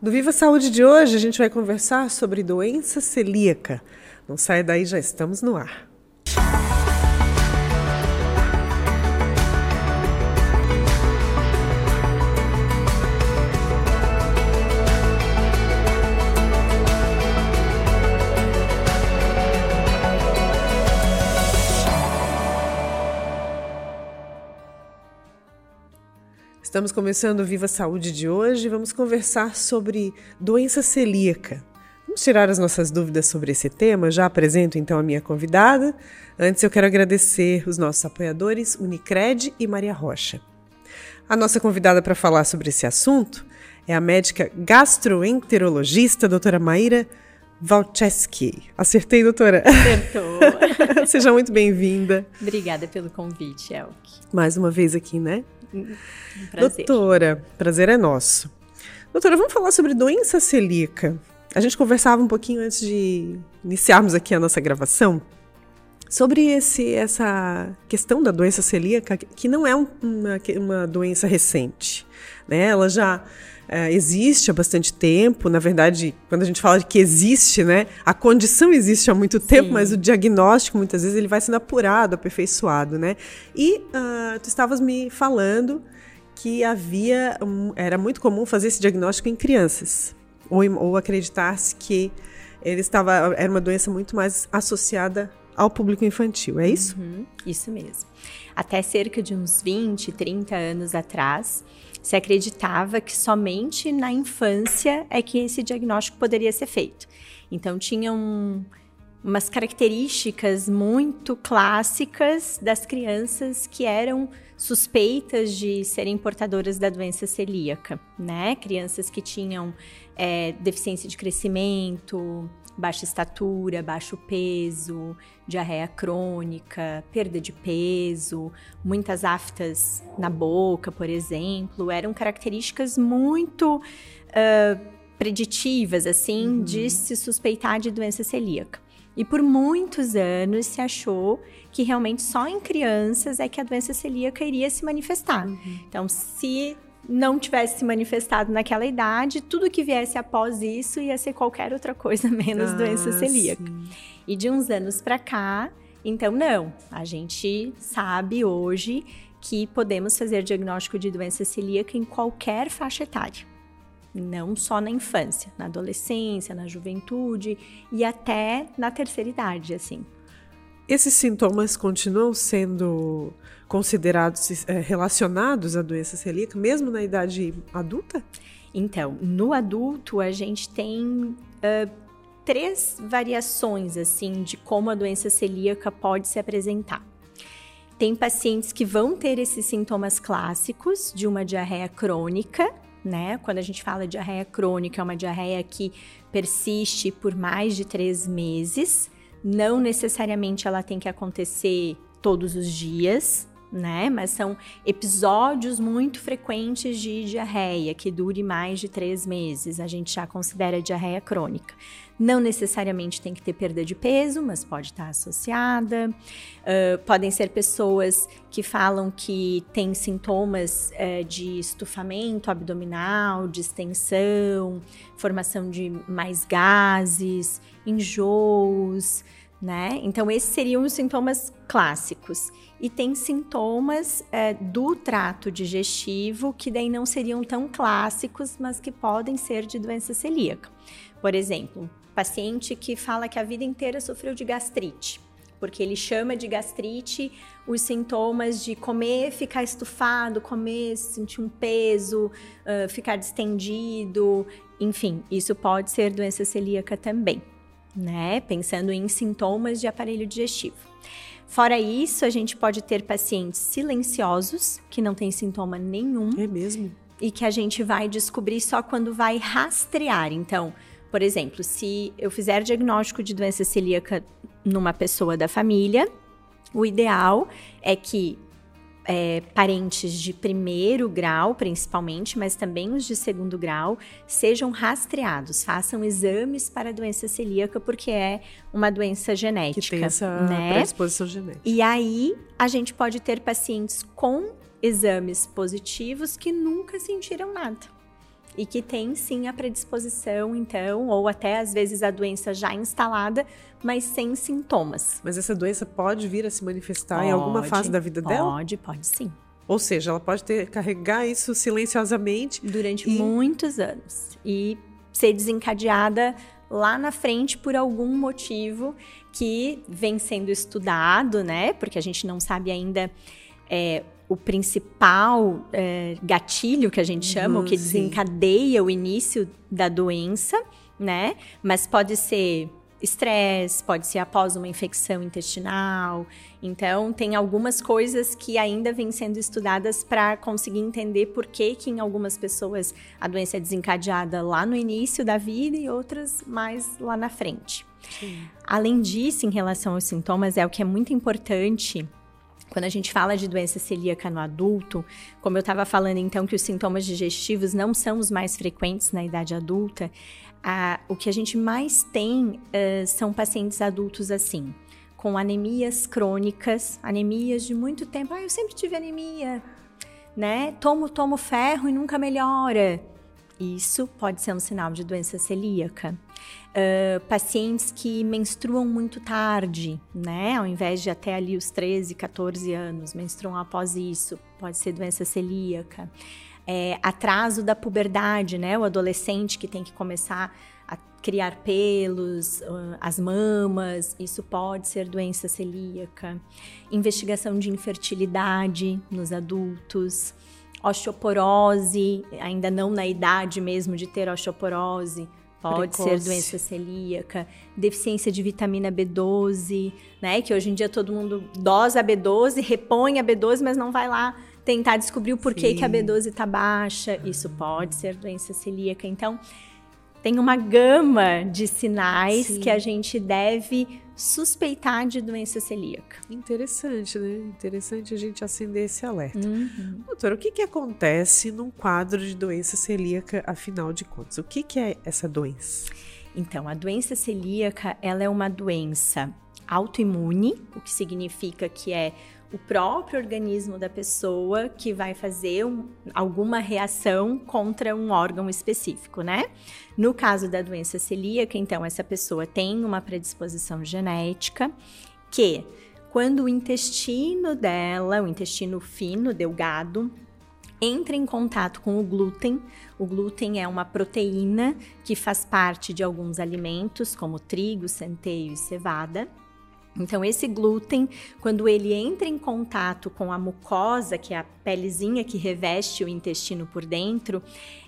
No Viva Saúde de hoje, a gente vai conversar sobre doença celíaca. Não sai daí, já estamos no ar. Estamos começando o Viva Saúde de hoje. Vamos conversar sobre doença celíaca. Vamos tirar as nossas dúvidas sobre esse tema. Já apresento então a minha convidada. Antes eu quero agradecer os nossos apoiadores Unicred e Maria Rocha. A nossa convidada para falar sobre esse assunto é a médica gastroenterologista doutora Maíra Valcheski. Acertei, doutora? Acertou. Seja muito bem-vinda. Obrigada pelo convite, Elke. Mais uma vez aqui, né? Prazer. Doutora, prazer é nosso. Doutora, vamos falar sobre doença celíaca. A gente conversava um pouquinho antes de iniciarmos aqui a nossa gravação sobre esse, essa questão da doença celíaca, que não é um, uma, uma doença recente. Né? Ela já é, existe há bastante tempo. Na verdade, quando a gente fala de que existe, né, a condição existe há muito tempo, Sim. mas o diagnóstico muitas vezes ele vai sendo apurado, aperfeiçoado, né? E uh, tu estavas me falando que havia um, era muito comum fazer esse diagnóstico em crianças ou, ou acreditar-se que ele estava era uma doença muito mais associada ao público infantil, é isso? Uhum, isso mesmo. Até cerca de uns 20, 30 anos atrás, se acreditava que somente na infância é que esse diagnóstico poderia ser feito. Então, tinham umas características muito clássicas das crianças que eram suspeitas de serem portadoras da doença celíaca, né? Crianças que tinham é, deficiência de crescimento, baixa estatura, baixo peso, diarreia crônica, perda de peso, muitas aftas na boca, por exemplo, eram características muito uh, preditivas, assim, uhum. de se suspeitar de doença celíaca. E por muitos anos se achou que realmente só em crianças é que a doença celíaca iria se manifestar. Uhum. Então, se não tivesse se manifestado naquela idade, tudo que viesse após isso ia ser qualquer outra coisa menos ah, doença celíaca. Sim. E de uns anos para cá, então não, a gente sabe hoje que podemos fazer diagnóstico de doença celíaca em qualquer faixa etária. Não só na infância, na adolescência, na juventude e até na terceira idade, assim. Esses sintomas continuam sendo considerados é, relacionados à doença celíaca, mesmo na idade adulta? Então, no adulto, a gente tem uh, três variações assim de como a doença celíaca pode se apresentar. Tem pacientes que vão ter esses sintomas clássicos de uma diarreia crônica, né? Quando a gente fala de diarreia crônica, é uma diarreia que persiste por mais de três meses. Não necessariamente ela tem que acontecer todos os dias, né? Mas são episódios muito frequentes de diarreia, que dure mais de três meses. A gente já considera diarreia crônica. Não necessariamente tem que ter perda de peso, mas pode estar associada. Uh, podem ser pessoas que falam que têm sintomas uh, de estufamento abdominal, distensão, formação de mais gases, enjoos, né? Então, esses seriam os sintomas clássicos. E tem sintomas é, do trato digestivo que daí não seriam tão clássicos, mas que podem ser de doença celíaca. Por exemplo, paciente que fala que a vida inteira sofreu de gastrite, porque ele chama de gastrite os sintomas de comer, ficar estufado, comer, sentir um peso, uh, ficar distendido, enfim, isso pode ser doença celíaca também, né? Pensando em sintomas de aparelho digestivo. Fora isso, a gente pode ter pacientes silenciosos, que não têm sintoma nenhum. É mesmo? E que a gente vai descobrir só quando vai rastrear. Então, por exemplo, se eu fizer diagnóstico de doença celíaca numa pessoa da família, o ideal é que é, parentes de primeiro grau, principalmente, mas também os de segundo grau, sejam rastreados, façam exames para a doença celíaca, porque é uma doença genética. Que tem essa né? predisposição genética. E aí, a gente pode ter pacientes com exames positivos que nunca sentiram nada e que tem sim a predisposição, então, ou até às vezes a doença já instalada, mas sem sintomas. Mas essa doença pode vir a se manifestar pode, em alguma fase da vida pode, dela? Pode, pode sim. Ou seja, ela pode ter, carregar isso silenciosamente durante e... muitos anos e ser desencadeada lá na frente por algum motivo que vem sendo estudado, né? Porque a gente não sabe ainda é, o principal é, gatilho que a gente chama, uhum, o que desencadeia o início da doença, né? Mas pode ser estresse, pode ser após uma infecção intestinal. Então, tem algumas coisas que ainda vêm sendo estudadas para conseguir entender por que, que em algumas pessoas a doença é desencadeada lá no início da vida e outras mais lá na frente. Sim. Além disso, em relação aos sintomas, é o que é muito importante quando a gente fala de doença celíaca no adulto, como eu estava falando então que os sintomas digestivos não são os mais frequentes na idade adulta, a, o que a gente mais tem uh, são pacientes adultos assim, com anemias crônicas, anemias de muito tempo. Ah, eu sempre tive anemia, né? Tomo, tomo ferro e nunca melhora. Isso pode ser um sinal de doença celíaca. Uh, pacientes que menstruam muito tarde, né? Ao invés de até ali os 13, 14 anos, menstruam após isso, pode ser doença celíaca é, atraso da puberdade, né? O adolescente que tem que começar a criar pelos, as mamas, isso pode ser doença celíaca. Investigação de infertilidade nos adultos. Osteoporose, ainda não na idade mesmo de ter osteoporose, Pode Precoce. ser doença celíaca, deficiência de vitamina B12, né? Que hoje em dia todo mundo dosa a B12, repõe a B12, mas não vai lá tentar descobrir o porquê Sim. que a B12 está baixa. Isso pode ser doença celíaca. Então, tem uma gama de sinais Sim. que a gente deve suspeitar de doença celíaca. Interessante, né? Interessante a gente acender esse alerta. Uhum. Doutora, o que, que acontece num quadro de doença celíaca, afinal de contas? O que, que é essa doença? Então, a doença celíaca, ela é uma doença autoimune, o que significa que é o próprio organismo da pessoa que vai fazer um, alguma reação contra um órgão específico, né? No caso da doença celíaca, então, essa pessoa tem uma predisposição genética que, quando o intestino dela, o intestino fino, delgado, entra em contato com o glúten. O glúten é uma proteína que faz parte de alguns alimentos, como trigo, centeio e cevada. Então, esse glúten, quando ele entra em contato com a mucosa, que é a pelezinha que reveste o intestino por dentro,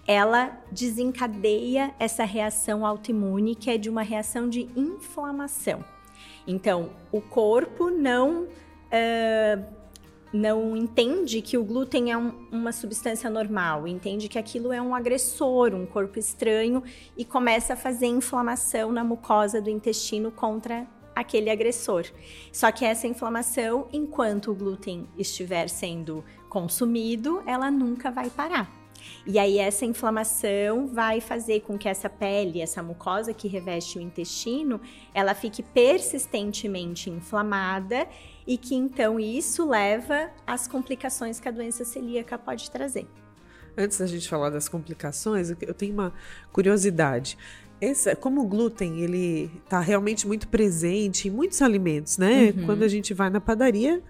ela desencadeia essa reação autoimune, que é de uma reação de inflamação. Então, o corpo não. Uh, não entende que o glúten é um, uma substância normal, entende que aquilo é um agressor, um corpo estranho e começa a fazer inflamação na mucosa do intestino contra aquele agressor. Só que essa inflamação, enquanto o glúten estiver sendo consumido, ela nunca vai parar. E aí essa inflamação vai fazer com que essa pele, essa mucosa que reveste o intestino, ela fique persistentemente inflamada e que então isso leva às complicações que a doença celíaca pode trazer. Antes da gente falar das complicações, eu tenho uma curiosidade. Esse, como o glúten ele está realmente muito presente em muitos alimentos, né? Uhum. Quando a gente vai na padaria,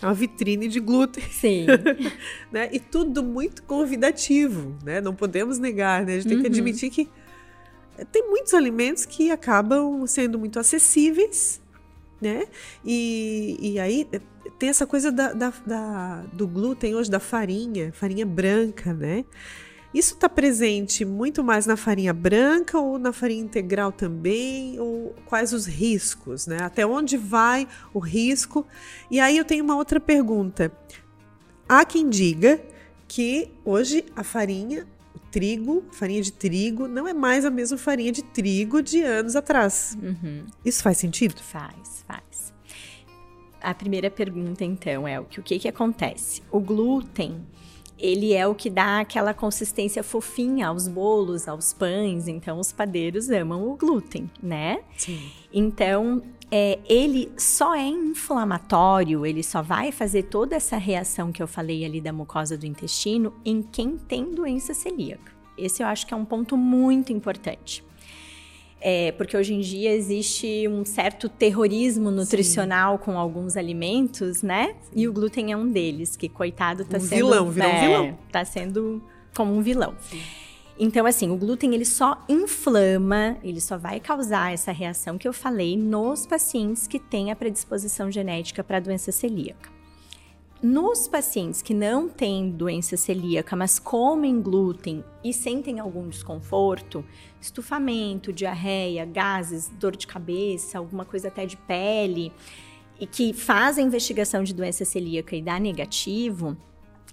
é uma vitrine de glúten. Sim. né? E tudo muito convidativo, né? Não podemos negar, né? A gente tem uhum. que admitir que tem muitos alimentos que acabam sendo muito acessíveis, né? E, e aí tem essa coisa da, da, da, do glúten hoje, da farinha, farinha branca, né? Isso está presente muito mais na farinha branca ou na farinha integral também? Ou quais os riscos, né? Até onde vai o risco? E aí eu tenho uma outra pergunta. Há quem diga que hoje a farinha, o trigo, farinha de trigo, não é mais a mesma farinha de trigo de anos atrás. Uhum. Isso faz sentido? Faz, faz. A primeira pergunta, então, é o que, o que, que acontece? O glúten ele é o que dá aquela consistência fofinha aos bolos, aos pães. Então, os padeiros amam o glúten, né? Sim. Então, é, ele só é inflamatório, ele só vai fazer toda essa reação que eu falei ali da mucosa do intestino em quem tem doença celíaca. Esse eu acho que é um ponto muito importante. É, porque hoje em dia existe um certo terrorismo nutricional Sim. com alguns alimentos, né? E o glúten é um deles, que coitado tá um sendo. Vilão, virou é, um vilão. Tá sendo como um vilão. Sim. Então, assim, o glúten ele só inflama, ele só vai causar essa reação que eu falei nos pacientes que têm a predisposição genética para a doença celíaca. Nos pacientes que não têm doença celíaca, mas comem glúten e sentem algum desconforto, estufamento, diarreia, gases, dor de cabeça, alguma coisa até de pele, e que fazem investigação de doença celíaca e dá negativo,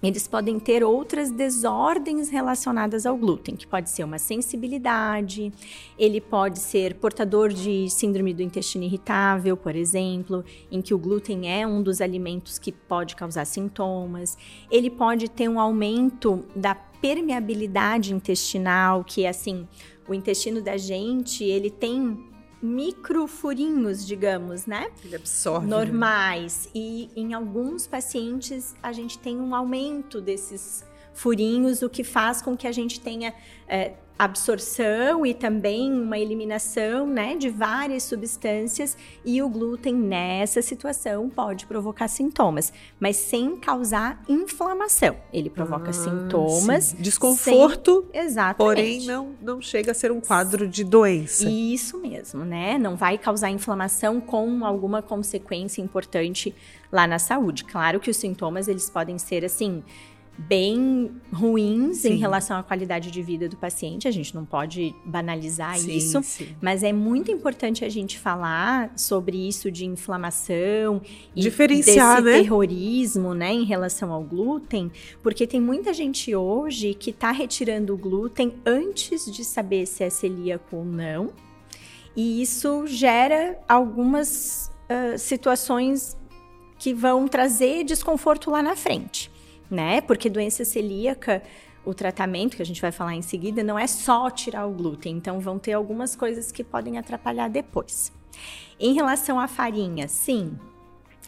eles podem ter outras desordens relacionadas ao glúten, que pode ser uma sensibilidade, ele pode ser portador de síndrome do intestino irritável, por exemplo, em que o glúten é um dos alimentos que pode causar sintomas. Ele pode ter um aumento da permeabilidade intestinal, que é assim, o intestino da gente, ele tem microfurinhos, digamos, né? Ele absorve. Né? Normais. Né? E em alguns pacientes a gente tem um aumento desses furinhos, o que faz com que a gente tenha é, absorção e também uma eliminação né, de várias substâncias e o glúten nessa situação pode provocar sintomas, mas sem causar inflamação. Ele provoca ah, sintomas. Sim. Desconforto. Sem... Exatamente. Porém, não, não chega a ser um quadro de doença. Isso mesmo, né? Não vai causar inflamação com alguma consequência importante lá na saúde. Claro que os sintomas eles podem ser assim bem ruins sim. em relação à qualidade de vida do paciente. A gente não pode banalizar sim, isso, sim. mas é muito importante a gente falar sobre isso de inflamação e Diferenciar, desse né? terrorismo, né, em relação ao glúten, porque tem muita gente hoje que está retirando o glúten antes de saber se é celíaco ou não, e isso gera algumas uh, situações que vão trazer desconforto lá na frente né? Porque doença celíaca, o tratamento que a gente vai falar em seguida não é só tirar o glúten, então vão ter algumas coisas que podem atrapalhar depois. Em relação à farinha, sim,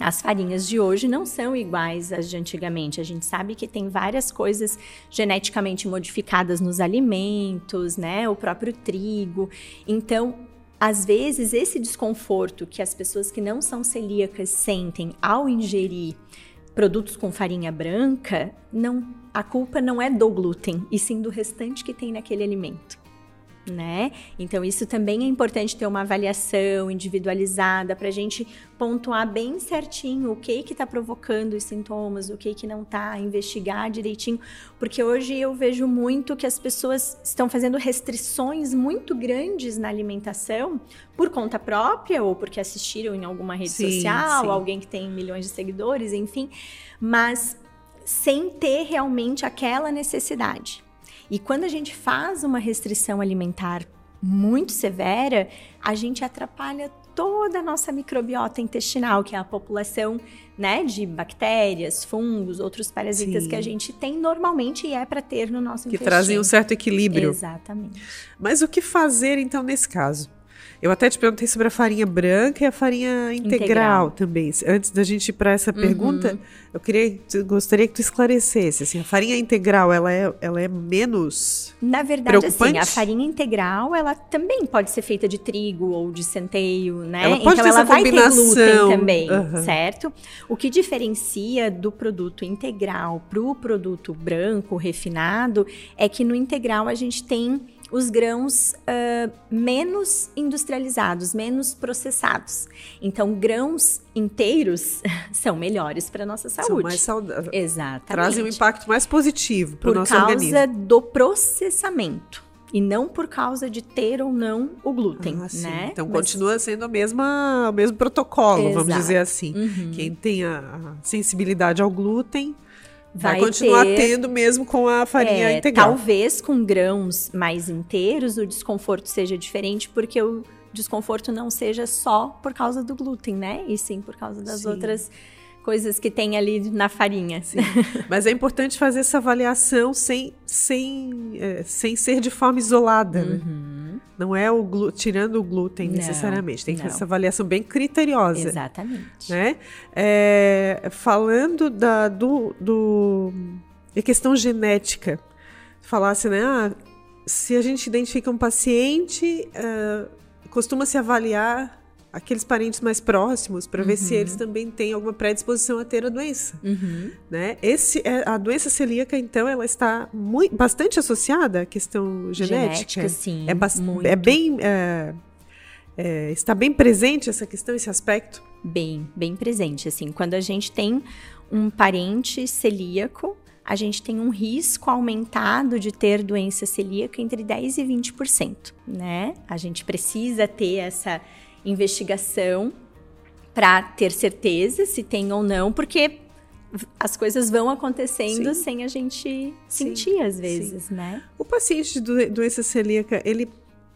as farinhas de hoje não são iguais às de antigamente. A gente sabe que tem várias coisas geneticamente modificadas nos alimentos, né? O próprio trigo. Então, às vezes, esse desconforto que as pessoas que não são celíacas sentem ao ingerir produtos com farinha branca, não, a culpa não é do glúten, e sim do restante que tem naquele alimento né? Então, isso também é importante ter uma avaliação individualizada para a gente pontuar bem certinho o que que está provocando os sintomas, o que que não está, investigar direitinho, porque hoje eu vejo muito que as pessoas estão fazendo restrições muito grandes na alimentação por conta própria ou porque assistiram em alguma rede sim, social, sim. alguém que tem milhões de seguidores, enfim, mas sem ter realmente aquela necessidade. E quando a gente faz uma restrição alimentar muito severa, a gente atrapalha toda a nossa microbiota intestinal, que é a população né, de bactérias, fungos, outros parasitas Sim. que a gente tem normalmente e é para ter no nosso que intestino. Que trazem um certo equilíbrio. Exatamente. Mas o que fazer então nesse caso? Eu até te perguntei sobre a farinha branca e a farinha integral, integral. também. Antes da gente ir para essa uhum. pergunta, eu queria, gostaria que tu esclarecesse. Assim, a farinha integral, ela é, ela é menos Na verdade, assim, a farinha integral, ela também pode ser feita de trigo ou de centeio, né? Ela então ela vai combinação. ter glúten também, uhum. certo? O que diferencia do produto integral para o produto branco refinado é que no integral a gente tem os grãos uh, menos industrializados, menos processados. Então, grãos inteiros são melhores para nossa saúde. São mais saudáveis. Exatamente. Trazem um impacto mais positivo para o nosso organismo. Por causa do processamento. E não por causa de ter ou não o glúten, ah, né? Então Mas... continua sendo a mesma, o mesmo protocolo, Exato. vamos dizer assim. Uhum. Quem tem a sensibilidade ao glúten Vai, vai continuar ter, tendo mesmo com a farinha é, integral. Talvez com grãos mais inteiros o desconforto seja diferente, porque o desconforto não seja só por causa do glúten, né? E sim por causa das sim. outras coisas que tem ali na farinha. Sim. Mas é importante fazer essa avaliação sem, sem, é, sem ser de forma isolada. Né? Uhum. Né? Não é o tirando o glúten não, necessariamente. Tem que fazer essa avaliação bem criteriosa. Exatamente. Né? É, falando da do, do, da questão genética, falasse, né? Ah, se a gente identifica um paciente, uh, costuma se avaliar aqueles parentes mais próximos para ver se eles também têm alguma predisposição a ter a doença, Uhum. né? Esse é, a doença celíaca então ela está muito, bastante associada à questão genética. Genética, sim, É, muito. é bem é, é, está bem presente essa questão, esse aspecto. Bem, bem presente, assim. Quando a gente tem um parente celíaco, a gente tem um risco aumentado de ter doença celíaca entre 10 e 20%, né? A gente precisa ter essa investigação para ter certeza se tem ou não, porque as coisas vão acontecendo Sim. sem a gente Sim, sentir às vezes, né? O paciente de do- doença celíaca, ele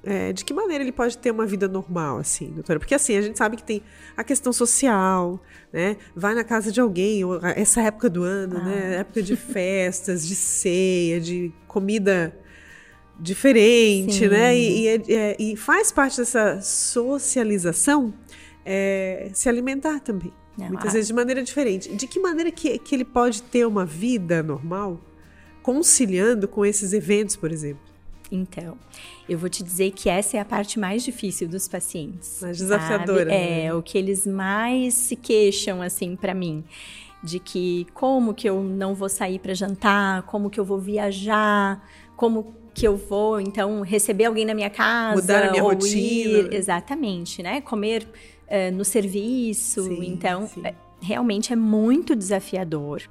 é, de que maneira ele pode ter uma vida normal, assim, doutora? Porque assim, a gente sabe que tem a questão social, né? Vai na casa de alguém, ou a- essa época do ano, Ah. né? Época de festas, de ceia, de comida diferente, Sim. né? E, e é- é- e faz parte dessa socialização é, se alimentar também. Não, Muitas vezes de maneira diferente. De que maneira que, que ele pode ter uma vida normal conciliando com esses eventos, por exemplo? Então, eu vou te dizer que essa é a parte mais difícil dos pacientes. Mais sabe? desafiadora, né? É, o que eles mais se queixam, assim, pra mim. De que como que eu não vou sair pra jantar, como que eu vou viajar, como que eu vou, então, receber alguém na minha casa. Mudar a minha rotina. Ir, exatamente, né? Comer eh, no serviço. Sim, então, sim. é, realmente é muito desafiador.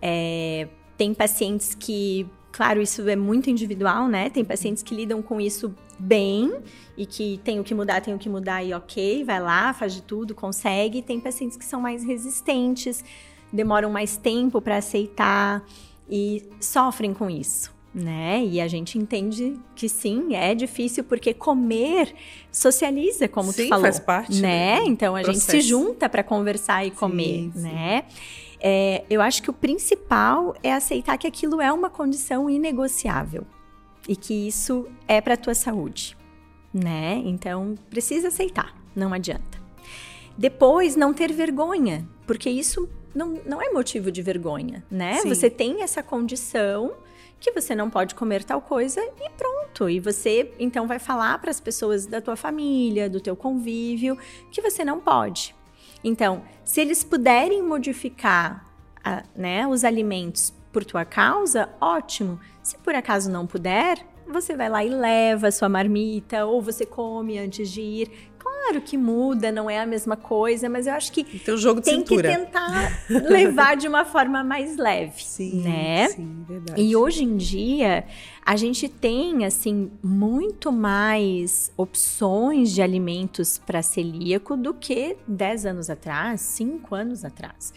É, tem pacientes que, claro, isso é muito individual, né? Tem pacientes que lidam com isso bem e que tem o que mudar, tem o que mudar e ok, vai lá, faz de tudo, consegue. Tem pacientes que são mais resistentes, demoram mais tempo para aceitar e sofrem com isso. Né? E a gente entende que sim, é difícil porque comer socializa, como Sim, tu falou, faz parte, né? Então a gente se processo. junta para conversar e comer, sim. né? É, eu acho que o principal é aceitar que aquilo é uma condição inegociável e que isso é para tua saúde, né? Então precisa aceitar, não adianta. Depois não ter vergonha, porque isso não, não é motivo de vergonha, né? Você tem essa condição que você não pode comer tal coisa e pronto. E você então vai falar para as pessoas da tua família, do teu convívio, que você não pode. Então, se eles puderem modificar a- né, os alimentos por tua causa, ótimo. Se por acaso não puder, você vai lá e leva a sua marmita, ou você come antes de ir. Claro que muda, não é a mesma coisa, mas eu acho que Então, jogo de tem cintura. que tentar levar de uma forma mais leve, Sim, né? sim, verdade. E hoje em dia, a gente tem, assim, muito mais opções de alimentos para celíaco do que 10 anos atrás, 5 anos atrás.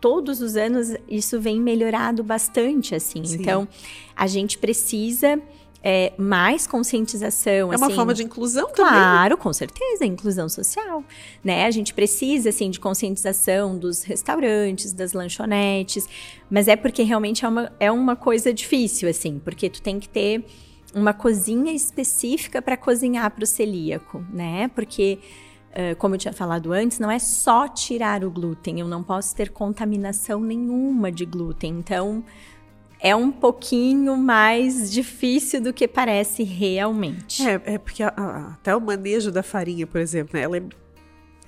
Todos os anos isso vem melhorado bastante, assim. Sim. Então, a gente precisa é, mais conscientização, É uma assim, forma de inclusão também. Claro, com certeza, inclusão social, né? A gente precisa, assim, de conscientização dos restaurantes, das lanchonetes, mas é porque realmente é uma, é uma coisa difícil, assim, porque tu tem que ter uma cozinha específica para cozinhar para o celíaco, né? Porque, como eu tinha falado antes, não é só tirar o glúten, eu não posso ter contaminação nenhuma de glúten, então é um pouquinho mais difícil do que parece realmente. É, é porque a- a- até o manejo da farinha, por exemplo, né, ela, é-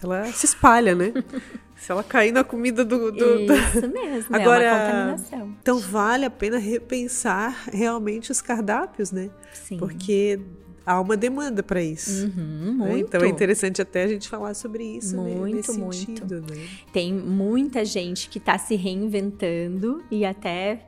ela se espalha, né? Se ela cair na comida do. do- do- Isso mesmo, Agora- é uma contaminação. Então vale a pena repensar realmente os cardápios, né? Sim. Porque há uma demanda para isso. Uhum, né? muito. Então é interessante até a gente falar sobre isso né, Muito, nesse muito. sentido, né? Tem muita gente que está se reinventando e até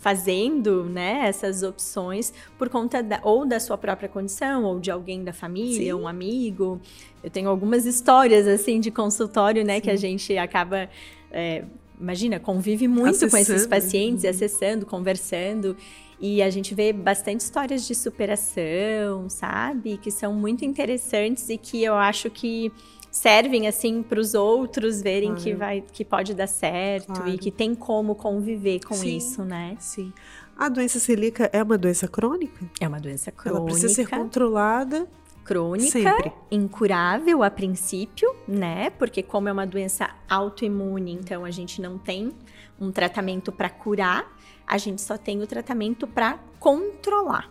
fazendo né, essas opções por conta da, ou da sua própria condição ou de alguém da família, Sim. um amigo. Eu tenho algumas histórias assim de consultório, né, que a gente acaba é, imagina, convive muito com esses Acessando. pacientes, acessando, conversando. E a gente vê bastante histórias de superação, sabe? Que são muito interessantes e que eu acho que servem assim para os outros verem que vai que pode dar certo Claro. e que tem como conviver com Sim. isso, né? Sim. A doença celíaca é uma doença crônica? É uma doença crônica, Ela precisa ser controlada crônica, sempre. incurável a princípio, né? Porque como é uma doença autoimune, então a gente não tem um tratamento para curar, a gente só tem o tratamento para controlar.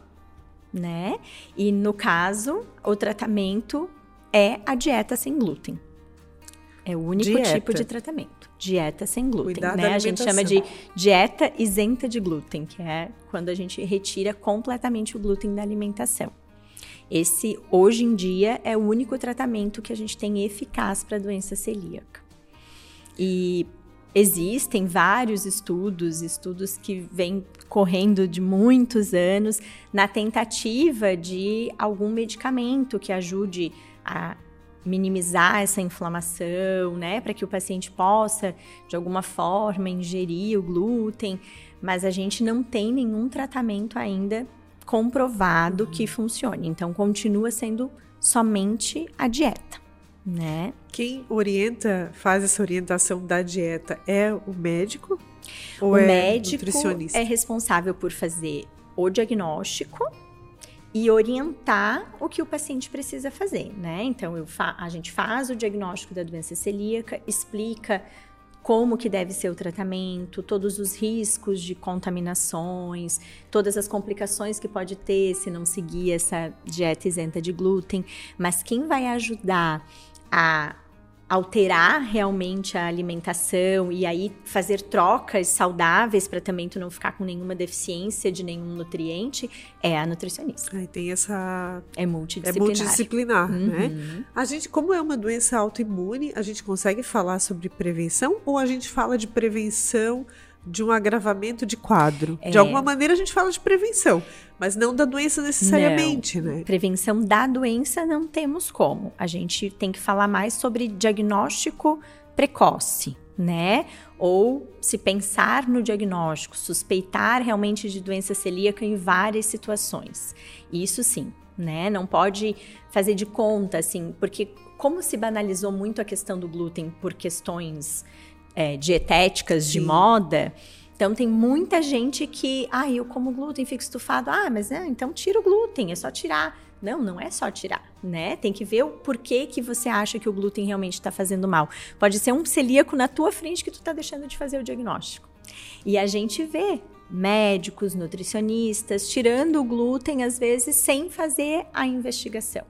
né? E no caso, o tratamento é a dieta sem glúten. É o único dieta. tipo de tratamento. Dieta sem glúten. Cuidar né? A gente chama de dieta isenta de glúten, que é quando a gente retira completamente o glúten da alimentação. Esse, hoje em dia, é o único tratamento que a gente tem eficaz para a doença celíaca. E existem vários estudos, estudos que vêm correndo de muitos anos, na tentativa de algum medicamento que ajude a minimizar essa inflamação, né, para que o paciente possa de alguma forma ingerir o glúten, mas a gente não tem nenhum tratamento ainda comprovado uhum. que funcione. Então continua sendo somente a dieta, né? Quem orienta, faz essa orientação da dieta é o médico ou o é médico nutricionista? é responsável por fazer o diagnóstico e orientar o que o paciente precisa fazer, né? Então, a gente faz o diagnóstico da doença celíaca, explica como que deve ser o tratamento, todos os riscos de contaminações, todas as complicações que pode ter se não seguir essa dieta isenta de glúten, mas quem vai ajudar a alterar realmente a alimentação e aí fazer trocas saudáveis para também tu não ficar com nenhuma deficiência de nenhum nutriente é a nutricionista. Aí tem essa é multidisciplinar. É multidisciplinar, uhum. né? A gente, como é uma doença autoimune, a gente consegue falar sobre prevenção ou a gente fala de prevenção de um agravamento de quadro. É. De alguma maneira a gente fala de prevenção, mas não da doença necessariamente, não. né? Prevenção da doença não temos como. A gente tem que falar mais sobre diagnóstico precoce, né? Ou se pensar no diagnóstico, suspeitar realmente de doença celíaca em várias situações. Isso sim, né? Não pode fazer de conta, assim, porque como se banalizou muito a questão do glúten por questões é, dietéticas Sim. de moda. Então tem muita gente que, ah, eu como glúten, fico estufado. Ah, mas é, então tira o glúten, é só tirar. Não, não é só tirar, né? Tem que ver o porquê que você acha que o glúten realmente está fazendo mal. Pode ser um celíaco na tua frente que tu está deixando de fazer o diagnóstico. E a gente vê médicos, nutricionistas tirando o glúten às vezes sem fazer a investigação.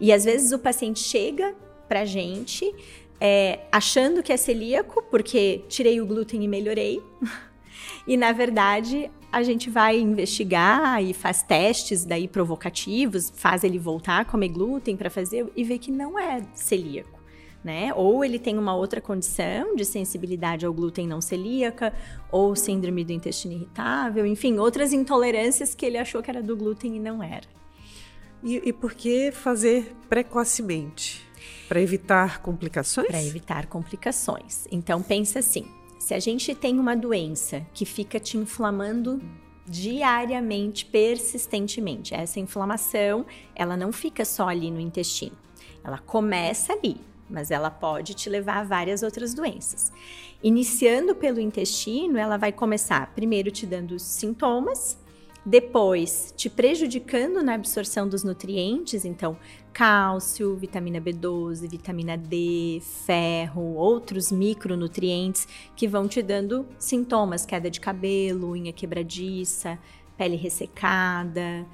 E às vezes o paciente chega pra gente é, achando que é celíaco, porque tirei o glúten e melhorei. e na verdade, a gente vai investigar e faz testes daí provocativos, faz ele voltar a comer glúten para fazer e ver que não é celíaco. Né? Ou ele tem uma outra condição de sensibilidade ao glúten não celíaca, ou síndrome do intestino irritável, enfim, outras intolerâncias que ele achou que era do glúten e não era. E, e por que fazer precocemente? Para evitar complicações? Para evitar complicações. Então pensa assim: se a gente tem uma doença que fica te inflamando diariamente, persistentemente, essa inflamação, ela não fica só ali no intestino. Ela começa ali, mas ela pode te levar a várias outras doenças. Iniciando pelo intestino, ela vai começar primeiro te dando sintomas, depois te prejudicando na absorção dos nutrientes, então cálcio, vitamina B12, vitamina D, ferro, outros micronutrientes que vão te dando sintomas, queda de cabelo, unha quebradiça, pele ressecada.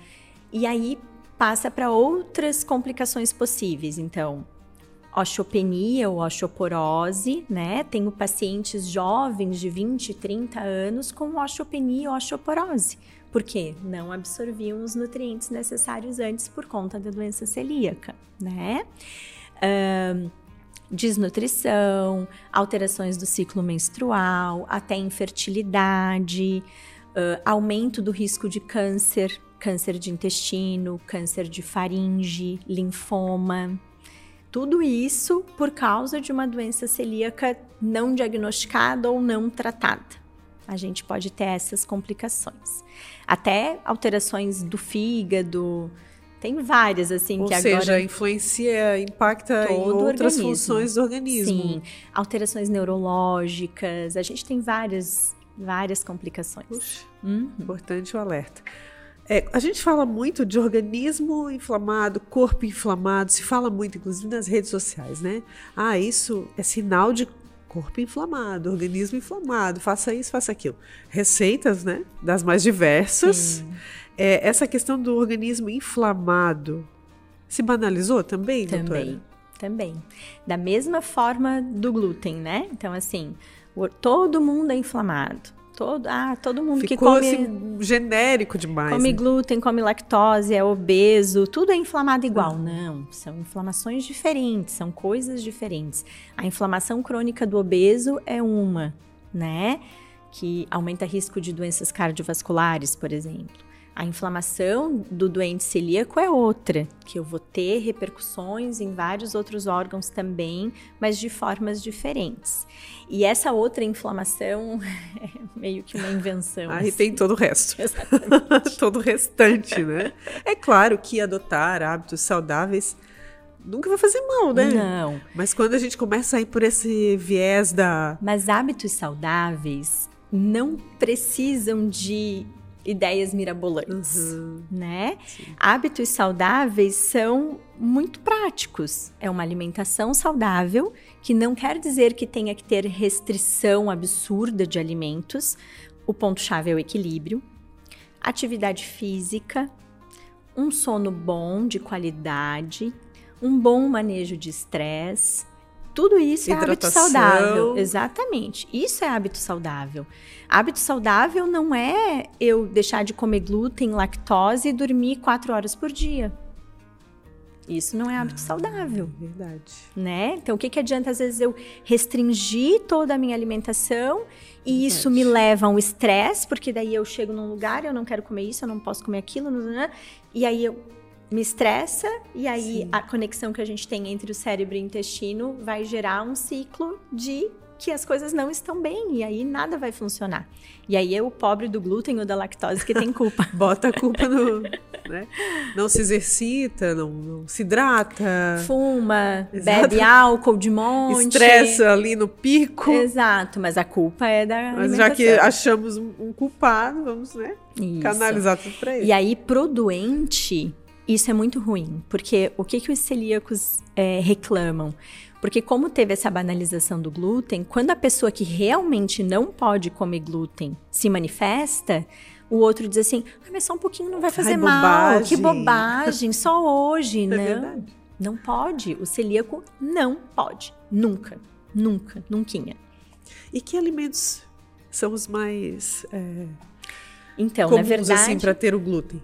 E aí passa para outras complicações possíveis, então osteopenia ou osteoporose, né? Tenho pacientes jovens de 20, 30 anos com osteopenia ou osteoporose porque não absorviam os nutrientes necessários antes por conta da doença celíaca, né? Um, desnutrição, alterações do ciclo menstrual, até infertilidade, uh, aumento do risco de câncer, câncer de intestino, câncer de faringe, linfoma. Tudo isso por causa de uma doença celíaca não diagnosticada ou não tratada a gente pode ter essas complicações. Até alterações do fígado, tem várias, assim, Ou que seja, agora... influencia, impacta em outras funções do organismo. Sim, alterações neurológicas, a gente tem várias, várias complicações. Puxa, uhum. importante o alerta. É, a gente fala muito de organismo inflamado, corpo inflamado, se fala muito, inclusive nas redes sociais, né? Ah, isso é sinal de corpo inflamado, organismo inflamado, faça isso, faça aquilo. Receitas, né? Das mais diversas. É, essa questão do organismo inflamado se banalizou também, Também, doutora? também. Da mesma forma do glúten, né? Então, assim, todo mundo é inflamado. Todo, ah, todo mundo que Ficou come, assim, genérico demais. come né? glúten, come lactose, é obeso, tudo é inflamado igual. Não, são inflamações diferentes, são coisas diferentes. A inflamação crônica do obeso é uma, né? Que aumenta risco de doenças cardiovasculares, por exemplo. A inflamação do doente celíaco é outra, que eu vou ter repercussões em vários outros órgãos também, mas de formas diferentes. E essa outra inflamação é meio que uma invenção. Aí assim. tem todo o resto. Exatamente. todo o restante, né? É claro que adotar hábitos saudáveis nunca vai fazer mal, né? Não, Mas quando a gente começa a ir por esse viés da. mas hábitos saudáveis não precisam de ideias mirabolantes, Uhum, né? Hábitos saudáveis são muito práticos. É uma alimentação saudável, que não quer dizer que tenha que ter restrição absurda de alimentos. O ponto-chave é o equilíbrio. Atividade física, um sono bom, de qualidade, um bom manejo de estresse. Tudo isso é hábito saudável. Exatamente. Isso é hábito saudável. Hábito saudável não é eu deixar de comer glúten, lactose e dormir quatro horas por dia. Isso não é hábito saudável, Verdade. né? Então, o que, que adianta, às vezes, eu restringir toda a minha alimentação e isso Verdade. me leva a um estresse, porque daí eu chego num lugar, eu não quero comer isso, eu não posso comer aquilo, e aí eu me estressa, e aí Sim. a conexão que a gente tem entre o cérebro e o intestino vai gerar um ciclo de que as coisas não estão bem, e aí nada vai funcionar. E aí é o pobre do glúten ou da lactose que tem culpa. Bota a culpa no. né? Não se exercita, não, não se hidrata, Fuma, Exato. bebe álcool de monte. estressa ali no pico. Exato, mas a culpa é da Mas já que achamos um, culpado, vamos, né? Isso. Canalizar tudo pra ele. E aí, pro doente, isso é muito ruim. Porque o que, que os celíacos é, reclamam? Porque como teve essa banalização do glúten, quando a pessoa que realmente não pode comer glúten se manifesta, o outro diz assim, ah, mas só um pouquinho não vai fazer mal, bobagem." que bobagem, só hoje, É não. verdade. Não pode, o celíaco não pode, nunca, nunca, nunca. E que alimentos são os mais é, Então, comuns, na verdade, assim, para ter o glúten?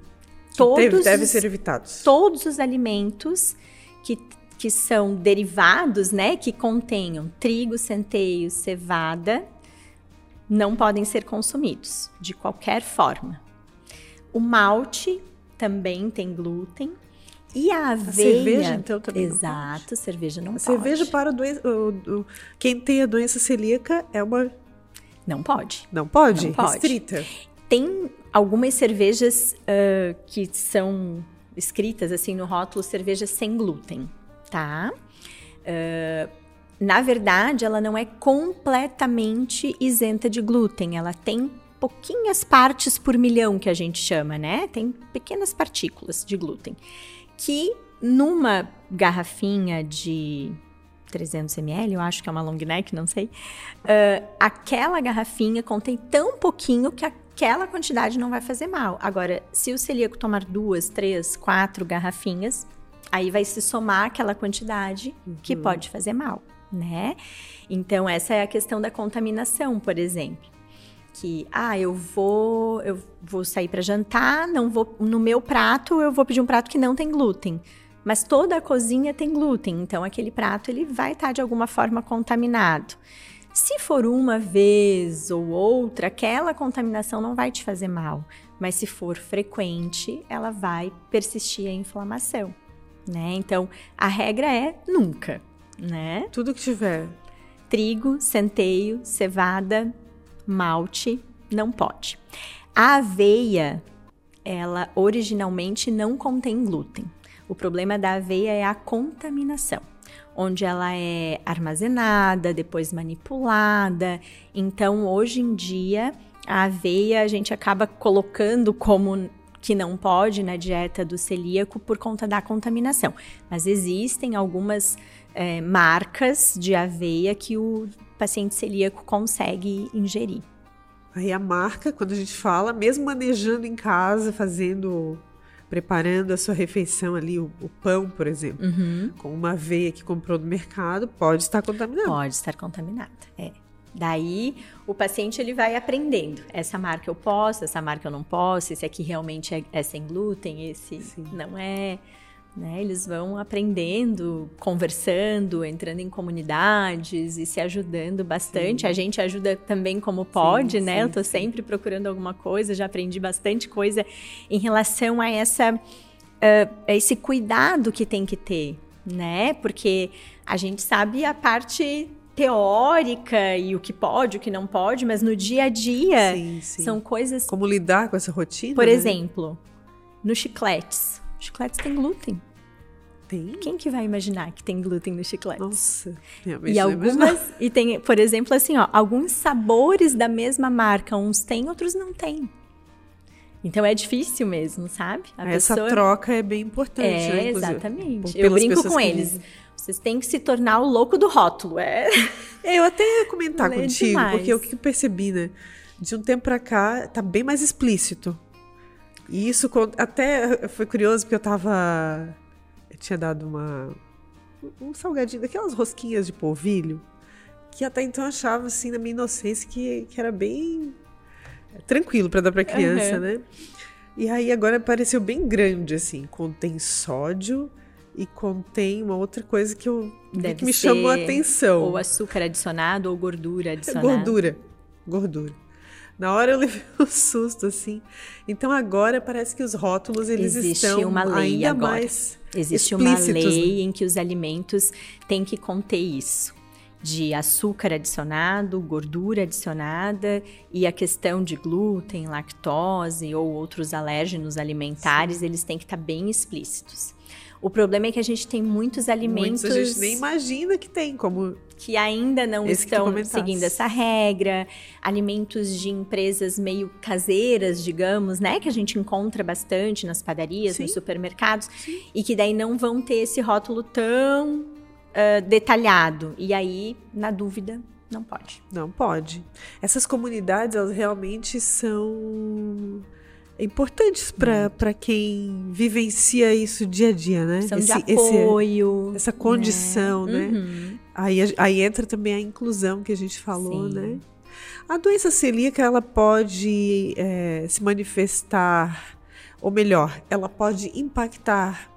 Todos deve, devem os- ser evitados. todos os alimentos que, que são derivados, né, que contenham trigo, centeio, cevada, não podem ser consumidos de qualquer forma. O malte também tem glúten e a aveia. cerveja, então, também não Exato, cerveja não A pode. cerveja para o doen- o- o- quem tem a doença celíaca é uma. Não pode. Não pode? Não pode. Restrita. Tem algumas cervejas ah, que são escritas assim no rótulo cerveja sem glúten, tá? Ah, na verdade, ela não é completamente isenta de glúten, ela tem pouquinhas partes por milhão que a gente chama, né? Tem pequenas partículas de glúten que numa garrafinha de 300 ml, eu acho que é uma long neck, não sei. ah, aquela garrafinha contém tão pouquinho que aquela quantidade não vai fazer mal. Agora, se o celíaco tomar duas, três, quatro garrafinhas, aí vai se somar aquela quantidade que pode fazer mal, né? Então, essa é a questão da contaminação, por exemplo. Que, ah, eu vou, eu vou sair para jantar, não vou no meu prato, eu vou pedir um prato que não tem glúten. Mas toda a cozinha tem glúten, então aquele prato ele vai estar de alguma forma contaminado. Se for uma vez ou outra, aquela contaminação não vai te fazer mal, mas se for frequente, ela vai persistir a inflamação, né? Então, a regra é nunca, né? Tudo que tiver. Trigo, centeio, cevada, malte, não pode. A aveia, ela originalmente não contém glúten. O problema da aveia é a contaminação, onde ela é armazenada, depois manipulada. Então, hoje em dia, a aveia a gente acaba colocando como que não pode na dieta do celíaco por conta da contaminação. Mas existem algumas é, marcas de aveia que o paciente celíaco consegue ingerir. Aí a marca, quando a gente fala, mesmo manejando em casa, fazendo, preparando a sua refeição ali, o, o pão, por exemplo, uhum. com uma aveia que comprou no mercado, pode estar contaminada. Pode estar contaminada, é. Daí o paciente ele vai aprendendo. Essa marca eu posso, essa marca eu não posso, esse aqui realmente é, é sem glúten, esse Sim. não é. Né? Eles vão aprendendo, conversando, entrando em comunidades e se ajudando bastante. Sim. A gente ajuda também como pode, sim, né? Sim, Eu estou sempre procurando alguma coisa, já aprendi bastante coisa em relação a essa, uh, esse cuidado que tem que ter, né? Porque a gente sabe a parte teórica e o que pode, o que não pode, mas no dia a dia são coisas. Como lidar com essa rotina? Por né? exemplo, nos chicletes chicletes têm glúten. Tem? Quem que vai imaginar que tem glúten nos chicletes? Nossa, e algumas e tem, por exemplo, assim, ó, alguns sabores da mesma marca, uns têm, outros não têm. Então é difícil mesmo, sabe? A Essa pessoa... troca é bem importante. É, né, exatamente. Eu brinco com eles. Vocês têm que se tornar o louco do rótulo. É. é eu até ia comentar contigo, demais. porque o que eu percebi, né? De um tempo pra cá, tá bem mais explícito. E isso até foi curioso porque eu tava. Eu tinha dado uma. Um salgadinho, daquelas rosquinhas de polvilho, que até então eu achava, assim, na minha inocência, que, que era bem tranquilo para dar para criança, uhum. né? E aí agora pareceu bem grande, assim. Contém sódio e contém uma outra coisa que, eu, que me chamou a atenção. Ou açúcar adicionado ou gordura adicionada. Gordura. Gordura. Na hora eu levei um susto, assim. Então agora parece que os rótulos eles Existe estão uma lei ainda agora. mais Existe uma lei né? em que os alimentos têm que conter isso. De açúcar adicionado, gordura adicionada e a questão de glúten, lactose ou outros alérgenos alimentares, Sim. eles têm que estar bem explícitos. O problema é que a gente tem muitos alimentos. Muitos a gente nem imagina que tem, como. Que ainda não estão seguindo essa regra. Alimentos de empresas meio caseiras, digamos, né? Que a gente encontra bastante nas padarias, Sim. nos supermercados. Sim. E que daí não vão ter esse rótulo tão uh, detalhado. E aí, na dúvida, não pode. Não pode. Essas comunidades, elas realmente são importantes para quem vivencia isso dia a dia, né? São esse, de apoio. Esse, essa condição, né? né? Uhum. Aí, aí entra também a inclusão que a gente falou, Sim. né? A doença celíaca, ela pode é, se manifestar, ou melhor, ela pode impactar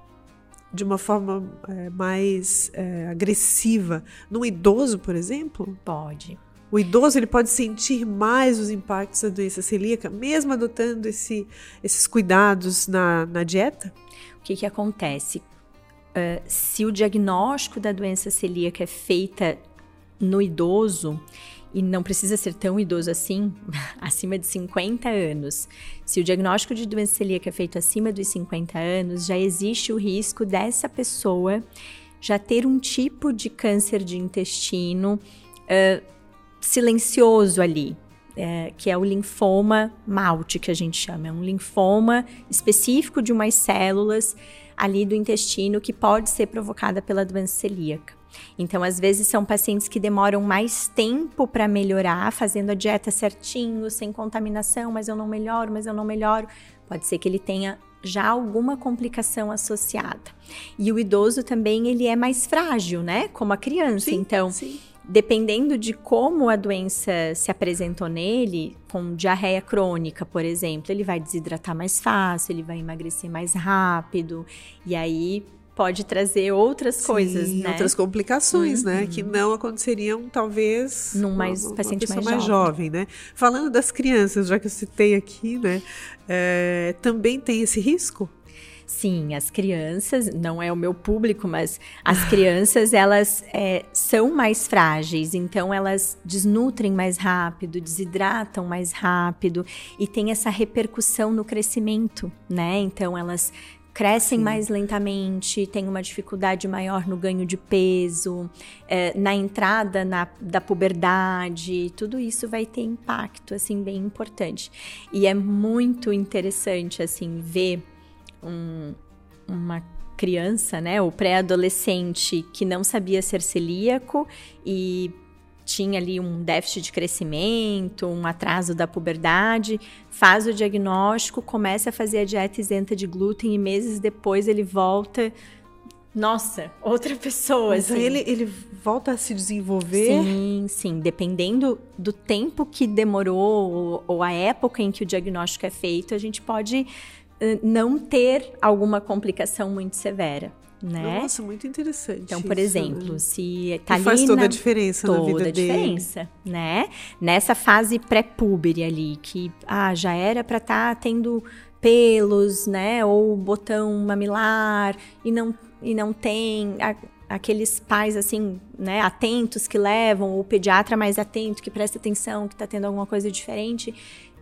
de uma forma é, mais é, agressiva num idoso, por exemplo? Pode. O idoso ele pode sentir mais os impactos da doença celíaca, mesmo adotando esse, esses cuidados na, na dieta? O que, que acontece? Uh, se o diagnóstico da doença celíaca é feita no idoso, e não precisa ser tão idoso assim, acima de 50 anos. Se o diagnóstico de doença celíaca é feito acima dos 50 anos, já existe o risco dessa pessoa já ter um tipo de câncer de intestino uh, silencioso ali, é, que é o linfoma malte, que a gente chama. É um linfoma específico de umas células ali do intestino que pode ser provocada pela doença celíaca. Então, às vezes, são pacientes que demoram mais tempo para melhorar, fazendo a dieta certinho, sem contaminação, mas eu não melhoro, mas eu não melhoro. Pode ser que ele tenha já alguma complicação associada. E o idoso também, ele é mais frágil, né? Como a criança. Sim, então, sim dependendo de como a doença se apresentou nele, com diarreia crônica, por exemplo, ele vai desidratar mais fácil, ele vai emagrecer mais rápido, e aí pode trazer outras Sim, coisas, né? outras complicações, né? uhum. né? Que não aconteceriam, talvez, num mais uma, paciente uma mais, mais jovem. jovem. né? Falando das crianças, já que eu citei aqui, né? É, também tem esse risco? Sim, as crianças, não é o meu público, mas as crianças, elas é, são mais frágeis, então elas desnutrem mais rápido, desidratam mais rápido e tem essa repercussão no crescimento, né? Então elas crescem Sim. mais lentamente, têm uma dificuldade maior no ganho de peso, é, na entrada na, da puberdade, tudo isso vai ter impacto, assim, bem importante. E é muito interessante, assim, ver um, uma criança, né, ou pré-adolescente que não sabia ser celíaco e tinha ali um déficit de crescimento, um atraso da puberdade, faz o diagnóstico, começa a fazer a dieta isenta de glúten e meses depois ele volta. Nossa, outra pessoa. Mas assim. ele, ele volta a se desenvolver? Sim, sim. Dependendo do tempo que demorou ou, ou a época em que o diagnóstico é feito, a gente pode não ter alguma complicação muito severa né? Nossa, muito interessante. Então, por isso, exemplo, né? se tá e faz toda a diferença toda na vida a diferença, né? Nessa fase pré-púbere ali, que ah, já era para estar tá tendo pelos, né, ou botão mamilar e não e não tem a, aqueles pais assim, né, atentos que levam, o pediatra mais atento que presta atenção, que está tendo alguma coisa diferente.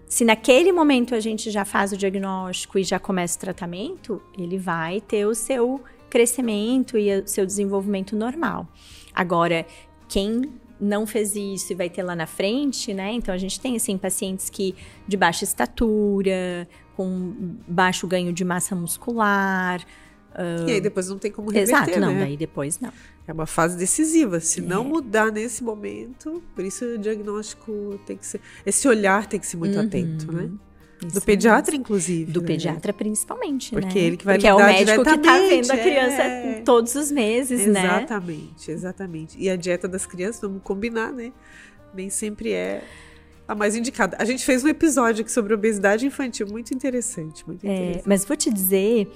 Se naquele momento a gente já faz o diagnóstico e já começa o tratamento, ele vai ter o seu crescimento e o seu desenvolvimento normal. Agora, quem não fez isso e vai ter lá na frente, né? Então a gente tem assim pacientes que de baixa estatura, com baixo ganho de massa muscular. Uh... E aí depois não tem como reverter, Exato, não, né? daí depois não. É uma fase decisiva. Se é. não mudar nesse momento, por isso o diagnóstico tem que ser. Esse olhar tem que ser muito uhum. atento, né? Isso do pediatra, inclusive. Do né? pediatra, principalmente. Porque né? ele que vai Porque é o médico que tá vendo a criança é. todos os meses, exatamente, né? Exatamente, exatamente. E a dieta das crianças, vamos combinar, né? Nem sempre é a mais indicada. A gente fez um episódio aqui sobre obesidade infantil, muito interessante. Muito é, interessante. É, mas vou te dizer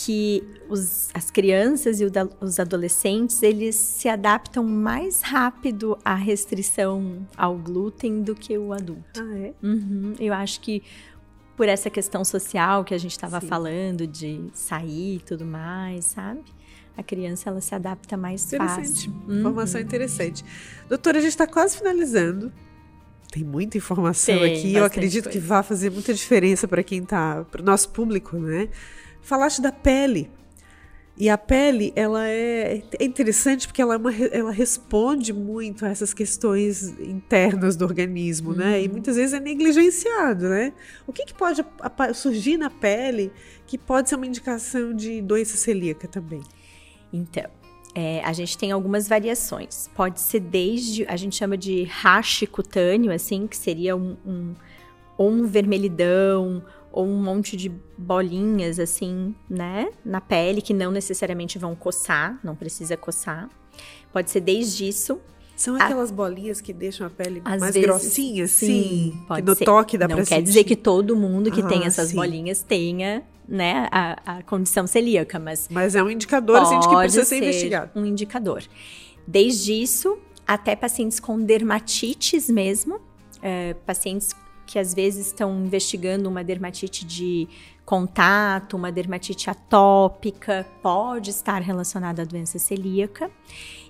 que os, as crianças e os adolescentes, eles se adaptam mais rápido à restrição ao glúten do que o adulto. Ah, é? Uhum, eu acho que por essa questão social que a gente estava falando de sair e tudo mais, sabe? A criança ela se adapta mais interessante. fácil. Informação uhum. interessante. Doutora, a gente está quase finalizando. Tem muita informação Tem, aqui. Eu acredito coisa. que vai fazer muita diferença para quem está, para o nosso público, né? Falaste da pele. E a pele, ela é, é interessante porque ela, é uma, ela responde muito a essas questões internas do organismo, uhum. né? E uhum. muitas vezes é negligenciado, né? O que, que pode surgir na pele que pode ser uma indicação de doença celíaca também? Então, é, a gente tem algumas variações. Pode ser desde, a gente chama de rache cutâneo, assim, que seria um, um, um vermelhidão, ou um monte de bolinhas assim, né, na pele que não necessariamente vão coçar, não precisa coçar. Pode ser desde isso. São aquelas a... bolinhas que deixam a pele Às mais vezes, grossinha, sim, sim pode que no ser. toque dá não quer sentir. dizer que todo mundo que ah, tem essas sim. bolinhas tenha, né, a, a, condição celíaca, mas Mas é um indicador assim, de que precisa ser, ser investigado. Um indicador. Desde isso até pacientes com dermatites mesmo, é, pacientes que às vezes estão investigando uma dermatite de contato, uma dermatite atópica, pode estar relacionada à doença celíaca.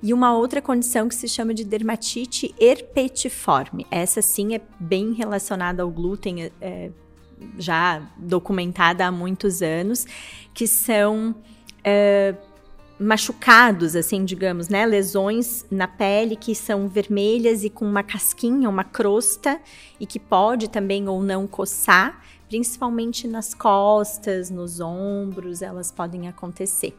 E uma outra condição que se chama de dermatite herpetiforme. Essa sim é bem relacionada ao glúten, é, é já documentada há muitos anos, que são é, machucados, assim, digamos, né? Lesões na pele que são vermelhas e com uma casquinha, uma crosta, e que pode também ou não coçar, principalmente nas costas, nos ombros, elas podem acontecer.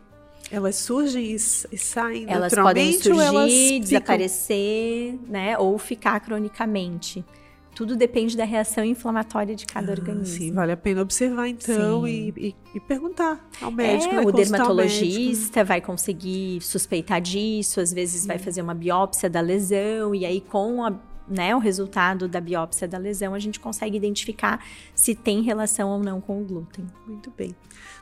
Elas surgem e, saem elas podem surgir, elas desaparecer, né? Ou ficar cronicamente. Tudo depende da reação inflamatória de cada ah, organismo. Sim, vale a pena observar então e, e, e, perguntar ao médico. É, né? o dermatologista vai conseguir suspeitar disso, às vezes sim. vai fazer uma biópsia da lesão e aí com a, né, o resultado da biópsia da lesão a gente consegue identificar se tem relação ou não com o glúten. Muito bem.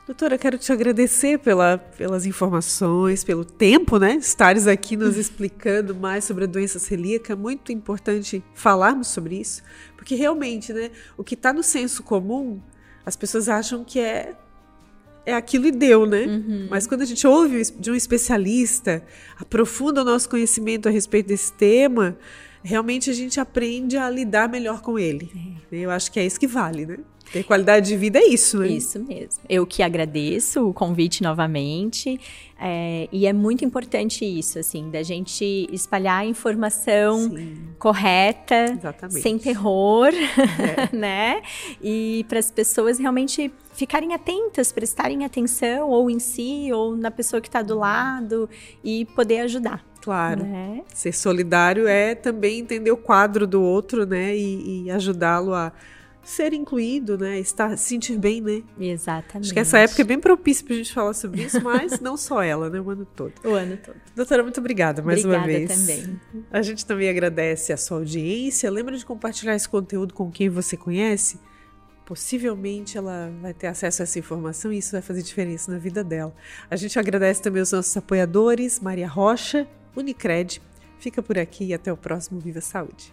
Doutora, quero te agradecer pela, pelas informações, pelo tempo, né? Estares aqui nos explicando mais sobre a doença celíaca. Muito importante falarmos sobre isso, porque realmente, né? O que está no senso comum, as pessoas acham que é é aquilo e deu, né? Uhum. Mas quando a gente ouve de um especialista, aprofunda o nosso conhecimento a respeito desse tema, realmente a gente aprende a lidar melhor com ele. É. Eu acho que é isso que vale, né? Ter qualidade de vida é isso, né? Isso mesmo. Eu que agradeço o convite novamente. É, e é muito importante isso, assim, da gente espalhar a informação Sim. correta, Exatamente. sem terror, é. né? E para as pessoas realmente ficarem atentas, prestarem atenção ou em si ou na pessoa que está do lado e poder ajudar. Claro. Né? Ser solidário é também entender o quadro do outro, né? E, e ajudá-lo a ser incluído, né? Estar, se sentir bem, né? Exatamente. Acho que essa época é bem propícia para a gente falar sobre isso, mas não só ela, né? O ano todo. O ano todo. Doutora, muito obrigada mais obrigada uma vez. também. A gente também agradece a sua audiência. Lembra de compartilhar esse conteúdo com quem você conhece? Possivelmente ela vai ter acesso a essa informação e isso vai fazer diferença na vida dela. A gente agradece também os nossos apoiadores, Maria Rocha, Unicred. Fica por aqui e até o próximo Viva Saúde.